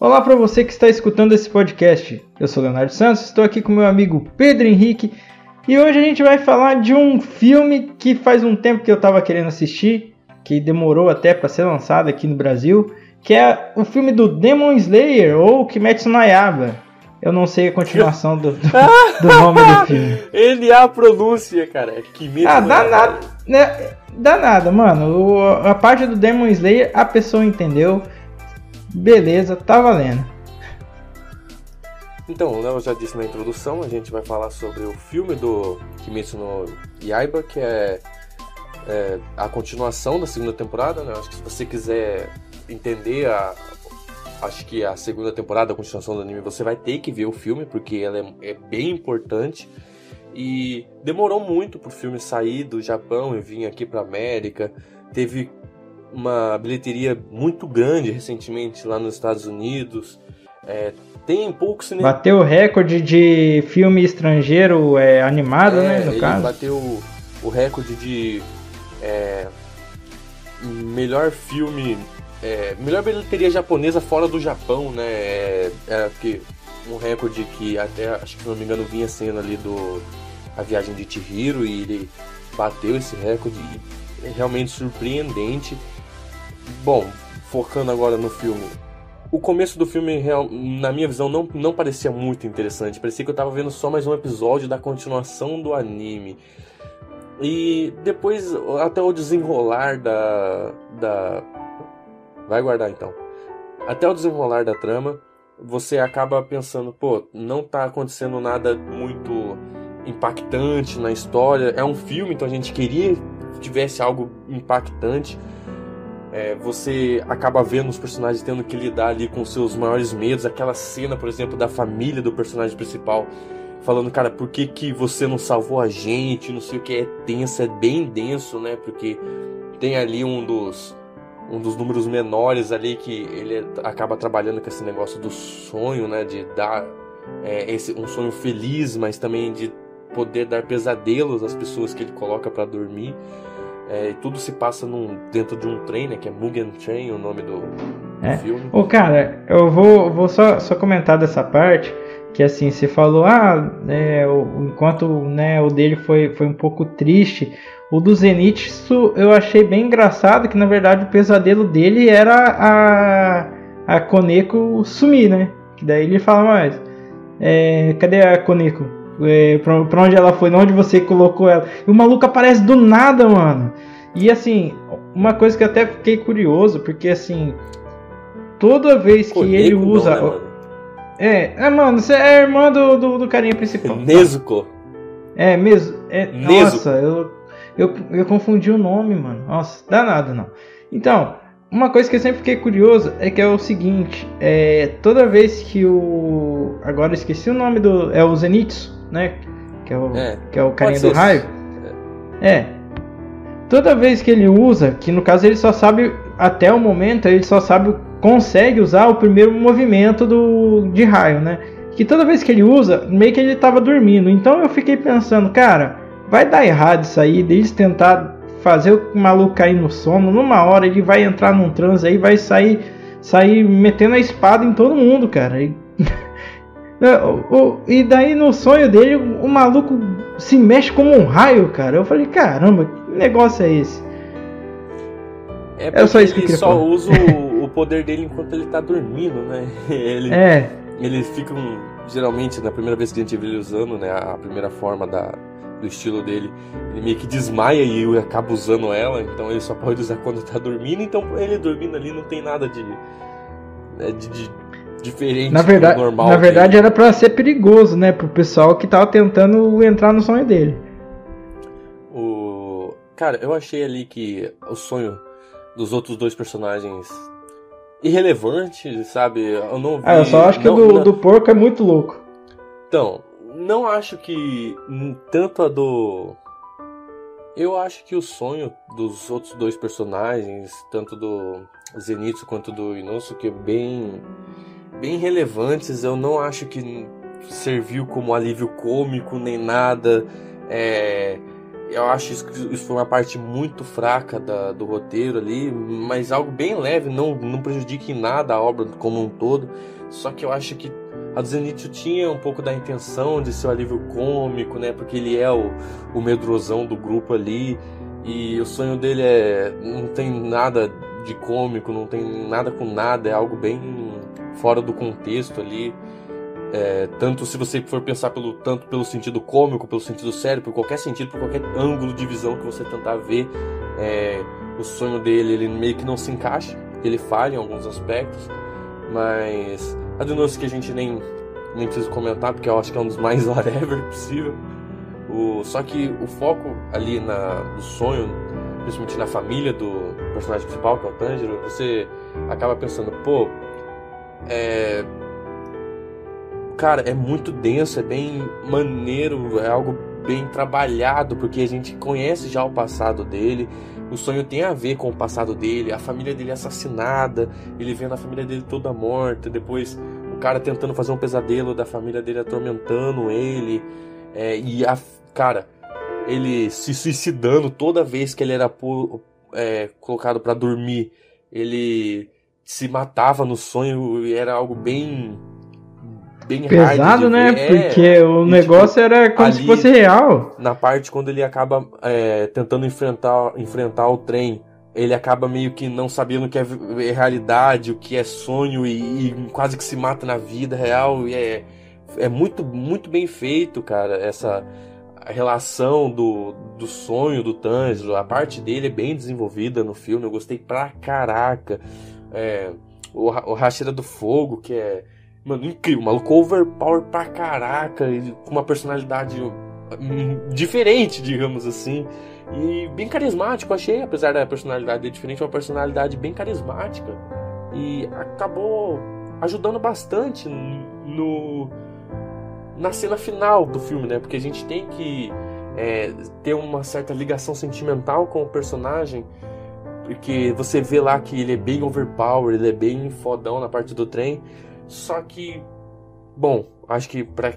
Olá para você que está escutando esse podcast. Eu sou Leonardo Santos, estou aqui com meu amigo Pedro Henrique e hoje a gente vai falar de um filme que faz um tempo que eu estava querendo assistir, que demorou até para ser lançado aqui no Brasil, que é o filme do Demon Slayer ou Kimetsu no Yaiba. Eu não sei a continuação do, do, do nome do filme. Ele é a pronúncia, cara. É Kimetsu ah, dá nada, né? Dá nada, mano. O, a parte do Demon Slayer a pessoa entendeu. Beleza, tá valendo. Então, o Léo já disse na introdução, a gente vai falar sobre o filme do Kimetsu no Yaiba, que é, é a continuação da segunda temporada, né? Acho que se você quiser entender a, acho que a segunda temporada, a continuação do anime, você vai ter que ver o filme, porque ela é, é bem importante. E demorou muito pro filme sair do Japão e vir aqui pra América. Teve uma bilheteria muito grande recentemente lá nos Estados Unidos. É, tem pouco cinema. Bateu o recorde de filme estrangeiro é, animado, é, né? No ele caso. Bateu o, recorde de é, melhor filme. É, melhor bilheteria japonesa fora do Japão, né? É, é que um recorde que até, acho que se não me engano, vinha sendo ali do A Viagem de Chihiro e ele bateu esse recorde. É realmente surpreendente. Bom, focando agora no filme. O começo do filme, na minha visão, não, não parecia muito interessante. Parecia que eu tava vendo só mais um episódio da continuação do anime. E depois, até o desenrolar da. da... Vai guardar então. Até o desenrolar da trama, você acaba pensando, pô, não tá acontecendo nada muito impactante na história. É um filme, então a gente queria que tivesse algo impactante. É, você acaba vendo os personagens tendo que lidar ali com seus maiores medos. Aquela cena, por exemplo, da família do personagem principal falando, cara, por que, que você não salvou a gente? Não sei o que, é tenso, é bem denso, né? Porque tem ali um dos um dos números menores ali que ele acaba trabalhando com esse negócio do sonho, né? De dar é, esse, um sonho feliz, mas também de poder dar pesadelos às pessoas que ele coloca para dormir. É, tudo se passa num, dentro de um trem, né? Que é Mugen Train, o nome do, do é. filme. Ô, cara, eu vou, vou só, só comentar dessa parte. Que assim, você falou, ah, é, o, enquanto né, o dele foi, foi um pouco triste, o do Zenitsu eu achei bem engraçado, que na verdade o pesadelo dele era a, a Koneko sumir, né? Que daí ele fala mais, é, cadê a Koneko? É, pra, pra, onde ela foi? Onde você colocou ela? E o maluco aparece do nada, mano. E assim, uma coisa que eu até fiquei curioso, porque assim, toda vez que ele usa. Não, né, é, é, mano, você é irmã do, do, do carinha principal. Nezuko. É, mesmo. É, nossa, eu, eu, eu confundi o nome, mano. Nossa, danado não. Então, uma coisa que eu sempre fiquei curioso é que é o seguinte: é, toda vez que o. Agora eu esqueci o nome do. É o Zenitsu, né? Que é o, é, que é o carinha do raio. É. Toda vez que ele usa, que no caso ele só sabe, até o momento, ele só sabe, consegue usar o primeiro movimento do, de raio, né? Que toda vez que ele usa, meio que ele tava dormindo. Então eu fiquei pensando, cara, vai dar errado isso aí, deles tentar fazer o maluco cair no sono, numa hora ele vai entrar num transe aí, vai sair sair metendo a espada em todo mundo, cara. E, e daí no sonho dele, o maluco se mexe como um raio, cara. Eu falei, caramba, que negócio é esse? É, é só isso que ele só falar. usa o, o, poder dele enquanto ele tá dormindo, né? Ele, é. Ele fica, um, geralmente, na primeira vez que a gente vê ele usando, né, a primeira forma da, do estilo dele, ele meio que desmaia e acaba usando ela, então ele só pode usar quando tá dormindo, então ele dormindo ali não tem nada de, né, de, de diferente na verdade, do normal. Na verdade era para ser perigoso, né, pro pessoal que tava tentando entrar no sonho dele. O cara, eu achei ali que o sonho dos outros dois personagens irrelevante, sabe? Eu não vi. Ah, eu só acho que não, o do, do porco é muito louco. Então, não acho que tanto a do. Eu acho que o sonho dos outros dois personagens, tanto do Zenitsu quanto do Inosuke, é bem, bem relevantes. Eu não acho que serviu como alívio cômico nem nada. É, eu acho isso, isso foi uma parte muito fraca da, do roteiro ali, mas algo bem leve, não, não prejudica em nada a obra como um todo. Só que eu acho que a do tinha um pouco da intenção de ser um alívio cômico, né? Porque ele é o, o medrosão do grupo ali. E o sonho dele é. não tem nada de cômico, não tem nada com nada, é algo bem fora do contexto ali. É, tanto se você for pensar pelo tanto pelo sentido cômico, pelo sentido sério, por qualquer sentido, por qualquer ângulo de visão que você tentar ver, é, o sonho dele ele meio que não se encaixa, ele falha em alguns aspectos, mas a denúncia que a gente nem nem preciso comentar porque eu acho que é um dos mais whatever possível. O, só que o foco ali na, no sonho, principalmente na família do personagem principal, que é o Tanjiro, você acaba pensando, pô, é, cara, é muito denso, é bem maneiro, é algo bem trabalhado, porque a gente conhece já o passado dele. O sonho tem a ver com o passado dele, a família dele é assassinada, ele vendo a família dele toda morta, depois o cara tentando fazer um pesadelo da família dele atormentando ele, é, e a cara, ele se suicidando toda vez que ele era é, colocado para dormir, ele se matava no sonho e era algo bem bem pesado, né? É, Porque o e, negócio tipo, era como se fosse real. Na parte quando ele acaba é, tentando enfrentar, enfrentar o trem, ele acaba meio que não sabendo o que é, é realidade, o que é sonho e, e, quase que se mata na vida real. E é, é muito, muito bem feito, cara, essa relação do, do sonho do Tanjiro. A parte dele é bem desenvolvida no filme, eu gostei pra caraca. É, o, o Hashira do Fogo, que é Mano, incrível, maluco overpower pra caraca, com uma personalidade hum, diferente, digamos assim. E bem carismático, achei, apesar da personalidade diferente, uma personalidade bem carismática. E acabou ajudando bastante no na cena final do filme, né? Porque a gente tem que é, ter uma certa ligação sentimental com o personagem. Porque você vê lá que ele é bem overpower, ele é bem fodão na parte do trem. Só que, bom, acho que pra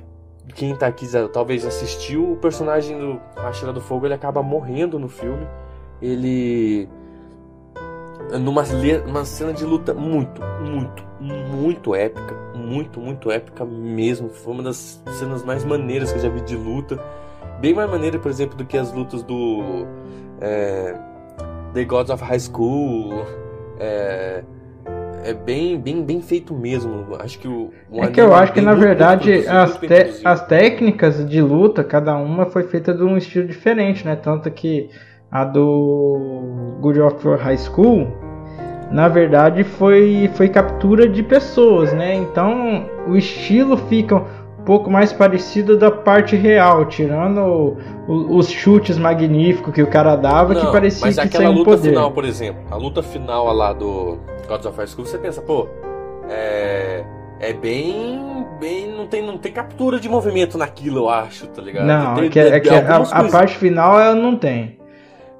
quem tá aqui talvez assistiu, o personagem do Rachira do Fogo ele acaba morrendo no filme. Ele. Numa uma cena de luta muito, muito, muito épica. Muito, muito épica mesmo. Foi uma das cenas mais maneiras que eu já vi de luta. Bem mais maneira, por exemplo, do que as lutas do. É, The Gods of High School. É, é bem, bem, bem feito mesmo. Acho que o, o é que eu acho que na verdade as, te, as técnicas de luta, cada uma foi feita de um estilo diferente, né? Tanto que a do Good of High School, na verdade foi foi captura de pessoas, né? Então o estilo fica pouco mais parecido da parte real, tirando o, o, os chutes magníficos que o cara dava, Não, que parecia mas que aquela luta poder. final, por exemplo, a luta final lá do Gods of High School, você pensa, pô, é, é bem, bem, não tem, não tem captura de movimento naquilo, eu acho, tá ligado? Não, tem, é que, é que a, a, parte final ela não tem.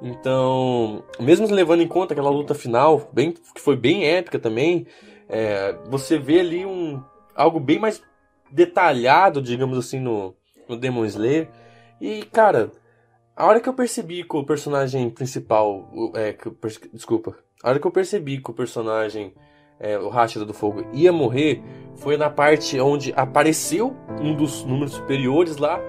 Então, mesmo levando em conta aquela luta final, bem, que foi bem épica também, é, você vê ali um algo bem mais detalhado, digamos assim, no, no Demon Slayer. E, cara, a hora que eu percebi que o personagem principal. É, que, desculpa. A hora que eu percebi que o personagem, é, o Rashida do Fogo, ia morrer, foi na parte onde apareceu um dos números superiores lá.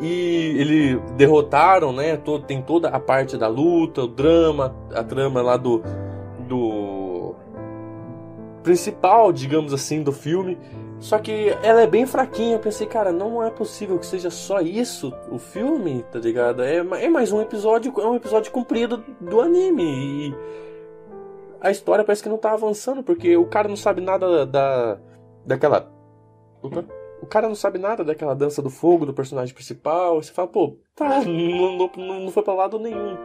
E ele derrotaram, né? Todo, tem toda a parte da luta, o drama, a trama lá do. do. principal, digamos assim, do filme. Só que ela é bem fraquinha. Eu pensei, cara, não é possível que seja só isso o filme, tá ligado? É, é mais um episódio, é um episódio comprido do anime. E a história parece que não tá avançando, porque o cara não sabe nada da. daquela. O cara não sabe nada daquela dança do fogo do personagem principal. Você fala, pô, tá, não, não, não foi pra lado nenhum.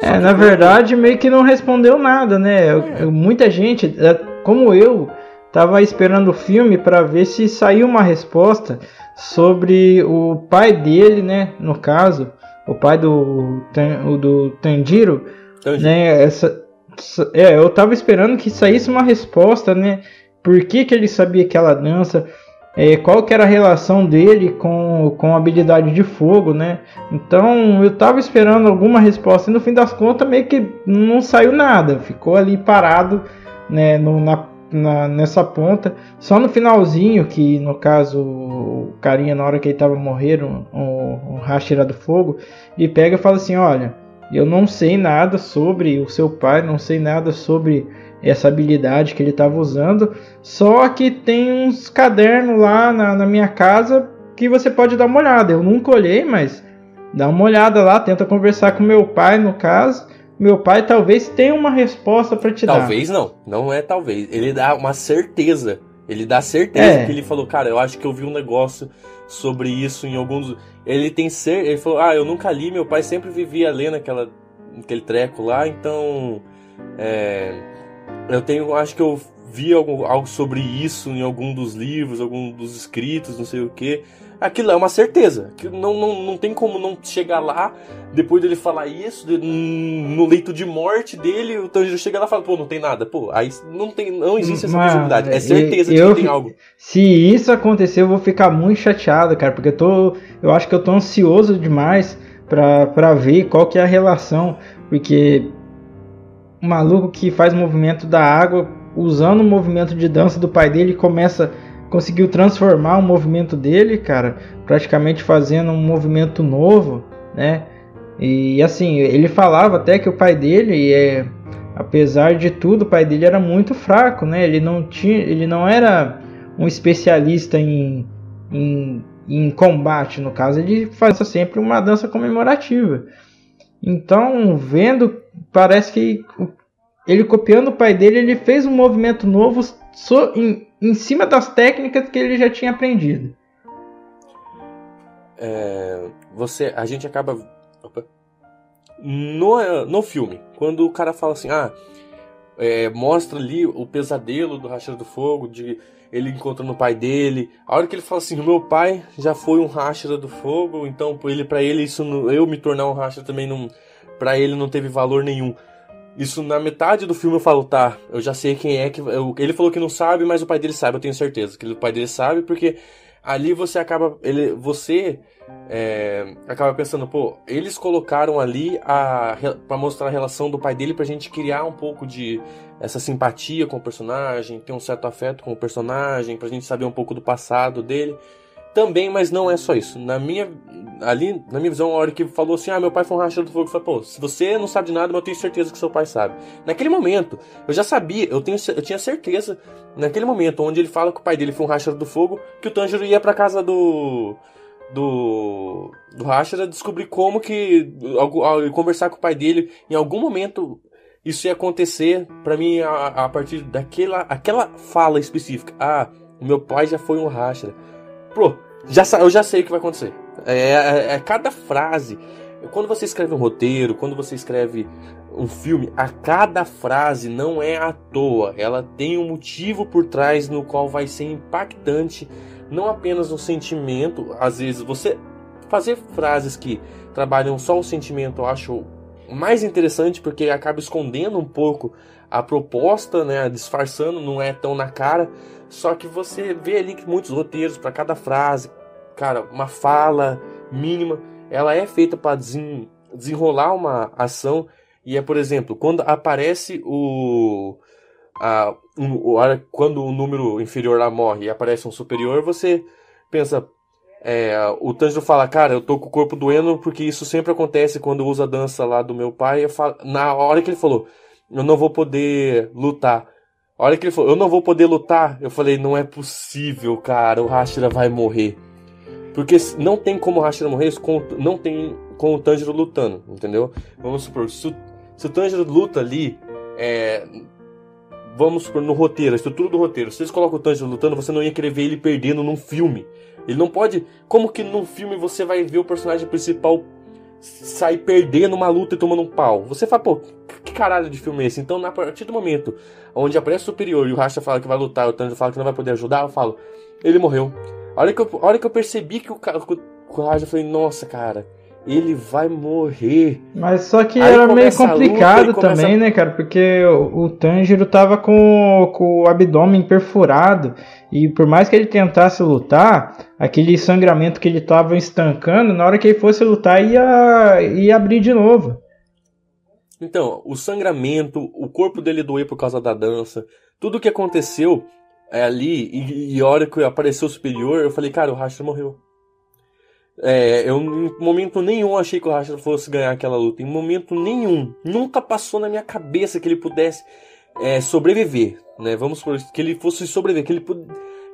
Só é, na verdade, meio que não respondeu nada, né? É. Muita gente, é, como eu Tava esperando o filme para ver se saiu uma resposta sobre o pai dele, né? No caso, o pai do, do Tanjiro, né? Essa, é, eu tava esperando que saísse uma resposta, né? Por que, que ele sabia aquela dança? é, qual que era a relação dele com, com a habilidade de fogo, né? Então eu tava esperando alguma resposta e no fim das contas meio que não saiu nada, ficou ali parado né, no, na, na, nessa ponta. Só no finalzinho, que no caso o carinha na hora que ele tava morrendo, o, o Hashira do Fogo, ele pega e fala assim, olha, eu não sei nada sobre o seu pai, não sei nada sobre essa habilidade que ele estava usando. Só que tem uns cadernos lá na, na, minha casa que você pode dar uma olhada. Eu nunca olhei, mas dá uma olhada lá, tenta conversar com meu pai no caso. Meu pai talvez tenha uma resposta para te talvez dar. Talvez não, não é talvez. Ele dá uma certeza. Ele dá certeza é. que ele falou, cara, eu acho que eu vi um negócio sobre isso em alguns. Ele tem ser, ele falou, ah, eu nunca li, meu pai sempre vivia lendo aquela, aquele treco lá, então é, eu tenho, acho que eu vi algo, algo sobre isso em algum dos livros, algum dos escritos, não sei o que. Aquilo é uma certeza. Que não, não, não tem como não chegar lá, depois dele falar isso, de, no leito de morte dele, o Tanjiro chega lá e fala, pô, não tem nada. Pô, aí não, tem, não existe essa Mas, possibilidade. É certeza eu, de que tem algo. Se isso acontecer, eu vou ficar muito chateado, cara, porque eu tô. Eu acho que eu tô ansioso demais pra, pra ver qual que é a relação. Porque um maluco que faz movimento da água usando o movimento de dança do pai dele começa conseguiu transformar o movimento dele, cara, praticamente fazendo um movimento novo, né? E assim, ele falava até que o pai dele é apesar de tudo, o pai dele era muito fraco, né? Ele não tinha, ele não era um especialista em, em, em combate, no caso, ele fazia sempre uma dança comemorativa. Então, vendo, parece que ele copiando o pai dele, ele fez um movimento novo so, em, em cima das técnicas que ele já tinha aprendido. É, você, a gente acaba opa, no, no filme, quando o cara fala assim, ah, é, mostra ali o pesadelo do Racha do Fogo, de ele encontrando o pai dele. A hora que ele fala assim, meu pai já foi um Racha do Fogo, então ele para ele isso eu me tornar um Racha também não para ele não teve valor nenhum. Isso na metade do filme eu falo, tá, eu já sei quem é que. Eu, ele falou que não sabe, mas o pai dele sabe, eu tenho certeza que o pai dele sabe, porque ali você acaba. Ele, você é, acaba pensando, pô, eles colocaram ali a para mostrar a relação do pai dele pra gente criar um pouco de essa simpatia com o personagem, ter um certo afeto com o personagem, pra gente saber um pouco do passado dele também, mas não é só isso. Na minha ali, na minha visão, a hora que falou assim: "Ah, meu pai foi um rachador do fogo", eu falei: "Pô, se você não sabe de nada, mas eu tenho certeza que seu pai sabe". Naquele momento, eu já sabia, eu tenho eu tinha certeza naquele momento onde ele fala que o pai dele foi um rachador do fogo, que o Tanjiro ia para casa do do do Hashira descobrir como que ao, conversar com o pai dele em algum momento isso ia acontecer para mim a, a, partir daquela aquela fala específica. Ah, meu pai já foi um Hashira. Pô, já, eu já sei o que vai acontecer. É, é, é, cada frase. Quando você escreve um roteiro, quando você escreve um filme, a cada frase não é à toa. Ela tem um motivo por trás no qual vai ser impactante, não apenas no sentimento. Às vezes você fazer frases que trabalham só o sentimento, eu acho mais interessante porque acaba escondendo um pouco a proposta, né, disfarçando, não é tão na cara. Só que você vê ali que muitos roteiros para cada frase, cara, uma fala mínima, ela é feita para desenrolar uma ação. E é, por exemplo, quando aparece o. A, um, quando o número inferior lá morre e aparece um superior, você pensa. É, o Tanjiro fala, cara, eu tô com o corpo doendo porque isso sempre acontece quando eu uso a dança lá do meu pai. Falo, na hora que ele falou, eu não vou poder lutar. A hora que ele falou, eu não vou poder lutar, eu falei, não é possível, cara, o Hashira vai morrer. Porque não tem como o Hashira morrer, com, não tem com o Tanjiro lutando, entendeu? Vamos supor, se o, se o Tanjiro luta ali, é, vamos supor, no roteiro, a estrutura do roteiro, se eles colocam o Tanjiro lutando, você não ia querer ver ele perdendo num filme. Ele não pode. Como que num filme você vai ver o personagem principal sair perdendo uma luta e tomando um pau? Você fala, pô, que caralho de filme é esse? Então, a partir do momento onde aparece o superior e o Racha fala que vai lutar, o Tanjiro fala que não vai poder ajudar, eu falo, ele morreu. A hora que eu, hora que eu percebi que o, que o eu falei, nossa, cara, ele vai morrer. Mas só que Aí era meio complicado luta, também, começa... né, cara? Porque o, o Tanjiro tava com, com o abdômen perfurado. E por mais que ele tentasse lutar, aquele sangramento que ele tava estancando, na hora que ele fosse lutar, ia, ia abrir de novo. Então, o sangramento, o corpo dele doer por causa da dança, tudo que aconteceu ali, e, e a hora que apareceu o superior, eu falei, cara, o Rashtra morreu. É, eu em momento nenhum achei que o Rashtra fosse ganhar aquela luta. Em momento nenhum. Nunca passou na minha cabeça que ele pudesse é, sobreviver. Né? Vamos por que ele fosse sobreviver. Que ele,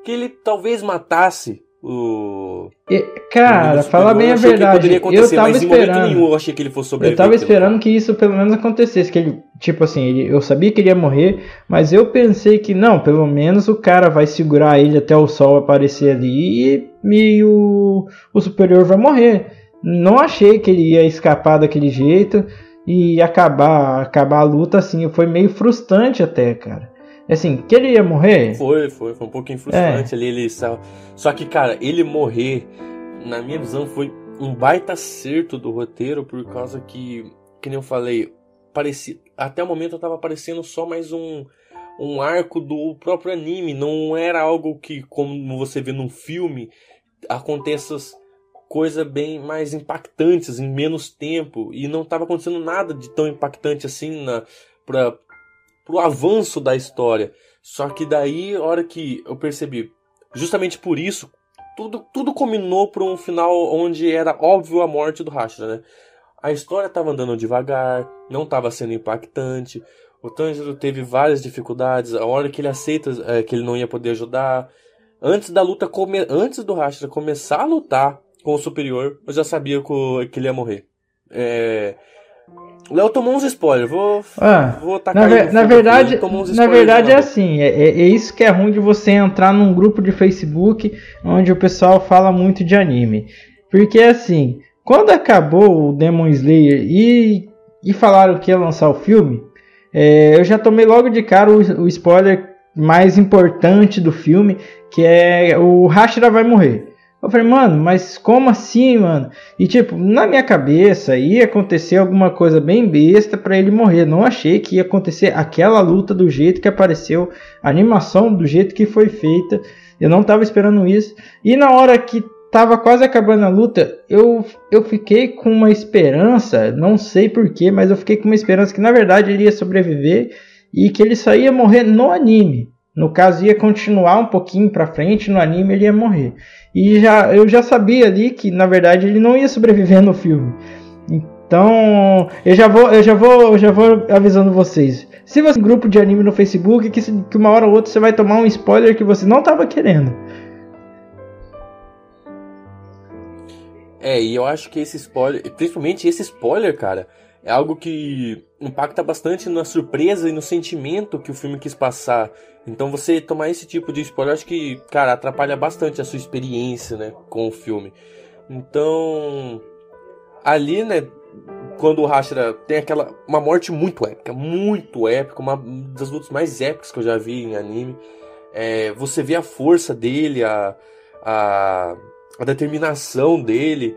que ele talvez matasse o. E, cara, fala bem a verdade. eu tava esperando. Eu achei que ele fosse sobreviver. Eu tava esperando que isso pelo menos acontecesse. Que ele, tipo assim, ele, eu sabia que ele ia morrer, mas eu pensei que não, pelo menos o cara vai segurar ele até o sol aparecer ali e, e o, o superior vai morrer. Não achei que ele ia escapar daquele jeito e acabar, acabar a luta assim. Foi meio frustrante até, cara. Assim, que ele ia morrer? Foi, foi, foi um pouquinho frustrante é. ali. Ele Só que, cara, ele morrer, na minha visão, foi um baita acerto do roteiro, por causa que, que nem eu falei, parecia, até o momento eu tava parecendo só mais um, um arco do próprio anime. Não era algo que, como você vê num filme, aconteça coisas bem mais impactantes em menos tempo. E não tava acontecendo nada de tão impactante assim na, pra, pro avanço da história. Só que daí, a hora que eu percebi, justamente por isso, tudo, tudo combinou para um final onde era óbvio a morte do Rashtra, né? A história estava andando devagar, não estava sendo impactante. O Tanjiro teve várias dificuldades. A hora que ele aceita é, que ele não ia poder ajudar, antes da luta come... antes do Rashtra começar a lutar com o superior, eu já sabia que ele ia morrer. É... Léo tomou uns spoilers, vou, ah, vou tacar na, na verdade, na verdade é assim, é, é, é, isso que é ruim de você entrar num grupo de Facebook onde o pessoal fala muito de anime. Porque assim, quando acabou o Demon Slayer e, e falaram que ia lançar o filme, é, eu já tomei logo de cara o, o spoiler mais importante do filme, que é o Hashira vai morrer. Eu falei, mano, mas como assim, mano? E tipo, na minha cabeça ia acontecer alguma coisa bem besta para ele morrer. Não achei que ia acontecer aquela luta do jeito que apareceu, a animação do jeito que foi feita. Eu não tava esperando isso. E na hora que tava quase acabando a luta, eu, eu fiquei com uma esperança, não sei porquê, mas eu fiquei com uma esperança que na verdade ele ia sobreviver e que ele só ia morrer no anime. No caso, ia continuar um pouquinho para frente no anime, ele ia morrer. E já, eu já sabia ali que, na verdade, ele não ia sobreviver no filme. Então, eu já vou, eu já vou, eu já vou avisando vocês. Se você tem um grupo de anime no Facebook, que, que uma hora ou outra você vai tomar um spoiler que você não estava querendo. É, e eu acho que esse spoiler, principalmente esse spoiler, cara, é algo que impacta bastante na surpresa e no sentimento que o filme quis passar. Então você tomar esse tipo de spoiler, acho que, cara, atrapalha bastante a sua experiência, né, com o filme. Então, ali, né, quando o Hashira tem aquela uma morte muito épica, muito épica, uma das lutas mais épicas que eu já vi em anime. É, você vê a força dele, a, a, a determinação dele.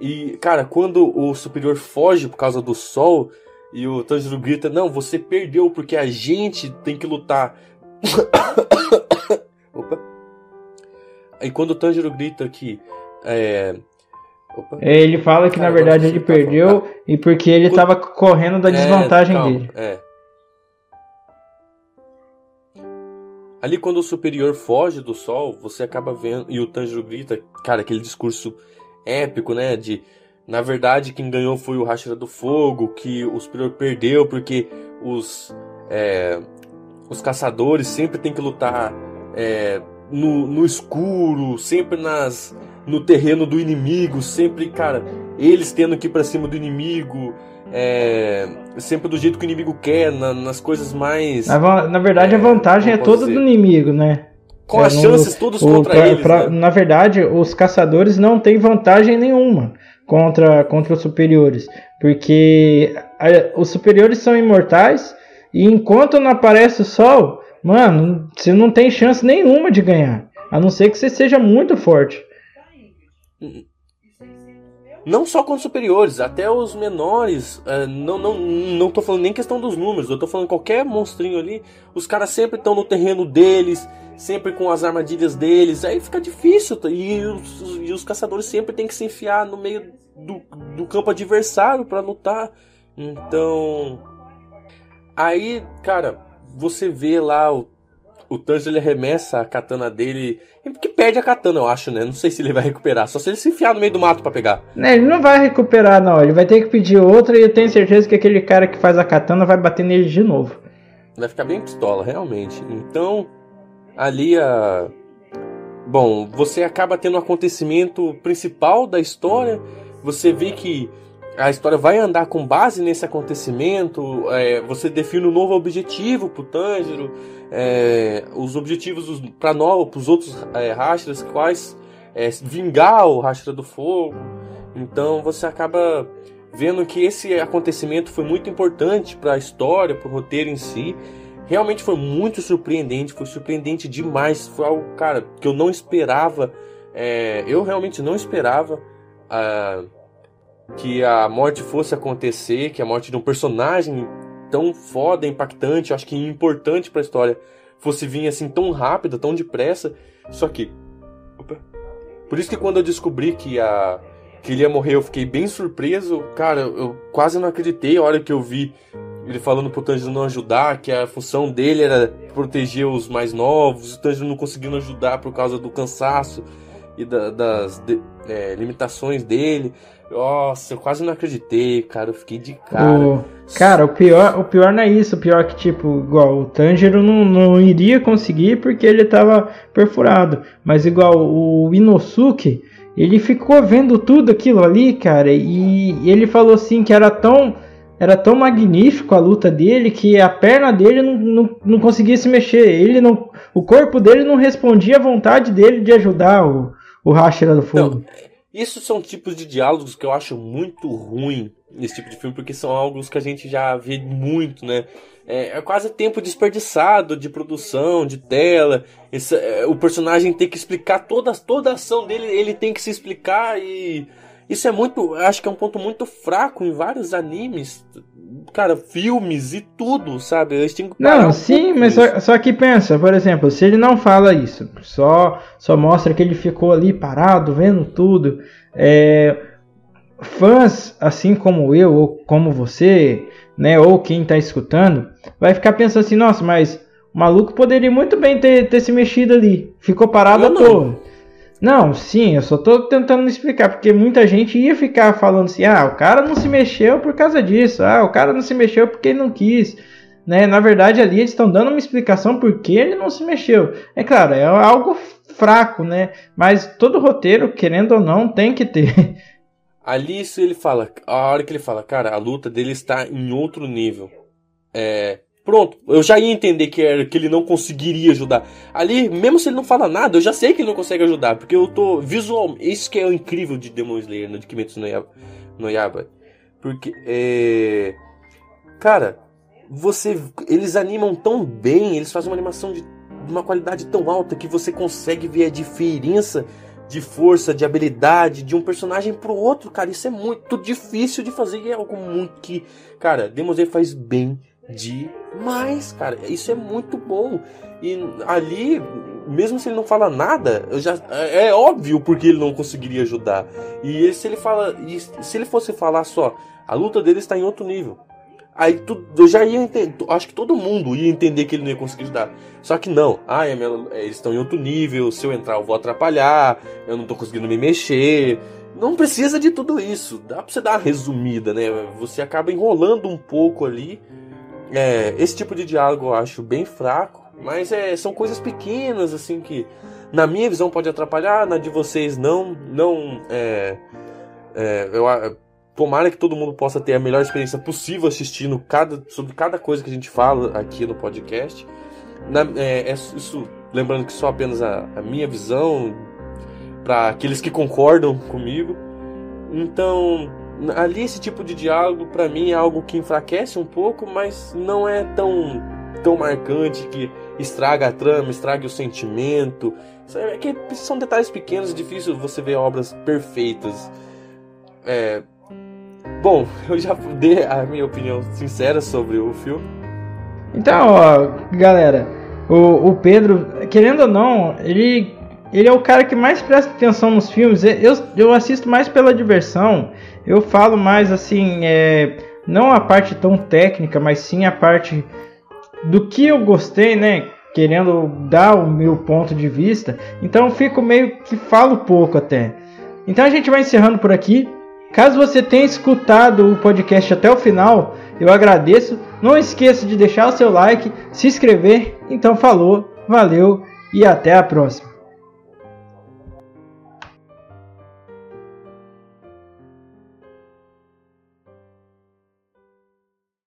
E, cara, quando o superior foge por causa do sol e o Tanjiro grita: Não, você perdeu porque a gente tem que lutar. Opa. Aí quando o Tanjiro grita que. É... é ele fala que na verdade ele perdeu tá e porque ele estava correndo da é, desvantagem é, calma, dele. É. Ali quando o superior foge do sol, você acaba vendo e o Tanjiro grita, cara, aquele discurso épico, né? De na verdade quem ganhou foi o Hashira do Fogo, que o Superior perdeu porque os é, os caçadores sempre tem que lutar é, no, no escuro, sempre nas no terreno do inimigo, sempre, cara, eles tendo que ir pra cima do inimigo, é, sempre do jeito que o inimigo quer, na, nas coisas mais. Na, na verdade, é, a vantagem é toda do inimigo, né? Com as chances todos contra pra, eles. Pra, né? Na verdade, os caçadores não têm vantagem nenhuma contra, contra os superiores. Porque a, os superiores são imortais e enquanto não aparece o sol, mano, você não tem chance nenhuma de ganhar. A não ser que você seja muito forte. não só com os superiores, até os menores. Uh, não, não, não tô falando nem questão dos números, eu tô falando qualquer monstrinho ali. Os caras sempre estão no terreno deles, sempre com as armadilhas deles. Aí fica difícil. E os, e os caçadores sempre têm que se enfiar no meio do, do campo adversário para lutar. Então. Aí, cara, você vê lá o o Tanjiro ele arremessa a katana dele. Que perde a katana, eu acho, né? Não sei se ele vai recuperar. Só se ele se enfiar no meio do mato para pegar. É, ele não vai recuperar, não. Ele vai ter que pedir outra e eu tenho certeza que aquele cara que faz a katana vai bater nele de novo. Vai ficar bem pistola, realmente. Então, ali a. Bom, você acaba tendo o um acontecimento principal da história. Você vê que a história vai andar com base nesse acontecimento. É, você define um novo objetivo pro Tanjiro, é, os objetivos para para os outros é, quais é, vingar o Rastra do Fogo. Então você acaba vendo que esse acontecimento foi muito importante para a história, para o roteiro em si. Realmente foi muito surpreendente, foi surpreendente demais. Foi algo, cara, que eu não esperava. É, eu realmente não esperava. Uh, que a morte fosse acontecer, que a morte de um personagem tão foda, impactante, acho que importante para a história, fosse vir assim tão rápida, tão depressa. Só que opa, por isso que quando eu descobri que a que ele ia morrer, eu fiquei bem surpreso. Cara, eu quase não acreditei a hora que eu vi ele falando pro Tanjiro não ajudar, que a função dele era proteger os mais novos, o Tanjiro não conseguindo ajudar por causa do cansaço e da, das de, é, limitações dele. Nossa, eu quase não acreditei, cara. Eu fiquei de cara. O, cara, o pior, o pior não é isso. O pior é que, tipo, igual o Tanjiro não, não iria conseguir porque ele tava perfurado. Mas igual o Inosuke, ele ficou vendo tudo aquilo ali, cara. E ele falou assim que era tão. Era tão magnífico a luta dele que a perna dele não, não, não conseguia se mexer. Ele não, o corpo dele não respondia à vontade dele de ajudar o, o Hashira do Fogo. Não, isso são tipos de diálogos que eu acho muito ruim nesse tipo de filme, porque são algo que a gente já vê muito, né? É, é quase tempo desperdiçado de produção, de tela. Esse, é, o personagem tem que explicar toda, toda a ação dele, ele tem que se explicar e. Isso é muito. Acho que é um ponto muito fraco em vários animes. Cara, filmes e tudo, sabe? Eles têm que Não, sim, mas só, só, que pensa, por exemplo, se ele não fala isso, só, só mostra que ele ficou ali parado, vendo tudo. É, fãs, assim como eu, ou como você, né, ou quem está escutando, vai ficar pensando assim, nossa, mas o maluco poderia muito bem ter, ter se mexido ali. Ficou parado à toa. Não, sim, eu só tô tentando explicar, porque muita gente ia ficar falando assim: ah, o cara não se mexeu por causa disso, ah, o cara não se mexeu porque ele não quis. Né? Na verdade, ali eles estão dando uma explicação por que ele não se mexeu. É claro, é algo fraco, né? Mas todo roteiro, querendo ou não, tem que ter. Ali isso ele fala, a hora que ele fala, cara, a luta dele está em outro nível. É, Pronto, eu já ia entender que, era, que ele não conseguiria ajudar. Ali, mesmo se ele não fala nada, eu já sei que ele não consegue ajudar. Porque eu tô visual. Isso que é o incrível de Demon Slayer, né, de Kimetsu no Yaba. No Yaba. Porque, é. Cara, você. Eles animam tão bem, eles fazem uma animação de uma qualidade tão alta que você consegue ver a diferença de força, de habilidade de um personagem pro outro, cara. Isso é muito difícil de fazer e é algo muito que, cara, Demon Slayer faz bem demais, cara. Isso é muito bom. E ali, mesmo se ele não fala nada, eu já é, é óbvio porque ele não conseguiria ajudar. E se ele fala, se ele fosse falar só, a luta dele está em outro nível. Aí tu, eu já ia entender, acho que todo mundo ia entender que ele não ia conseguir ajudar. Só que não, ah, é é, eles estão em outro nível, se eu entrar eu vou atrapalhar, eu não estou conseguindo me mexer. Não precisa de tudo isso, dá pra você dar uma resumida, né? Você acaba enrolando um pouco ali é, esse tipo de diálogo eu acho bem fraco, mas é, são coisas pequenas assim que na minha visão pode atrapalhar, na de vocês não, não é, é, eu tomara que todo mundo possa ter a melhor experiência possível assistindo cada sobre cada coisa que a gente fala aqui no podcast. Na, é, é isso lembrando que só apenas a, a minha visão para aqueles que concordam comigo. Então ali esse tipo de diálogo para mim é algo que enfraquece um pouco, mas não é tão tão marcante que estraga a trama, estraga o sentimento. É que são detalhes pequenos, é difícil você ver obras perfeitas. É, bom, eu já dei a minha opinião sincera sobre o filme. Então, ó, galera, o, o Pedro, querendo ou não, ele, ele é o cara que mais presta atenção nos filmes. Eu, eu assisto mais pela diversão. Eu falo mais assim, é, não a parte tão técnica, mas sim a parte do que eu gostei, né? Querendo dar o meu ponto de vista. Então fico meio que falo pouco até. Então a gente vai encerrando por aqui. Caso você tenha escutado o podcast até o final, eu agradeço. Não esqueça de deixar o seu like, se inscrever. Então falou, valeu e até a próxima.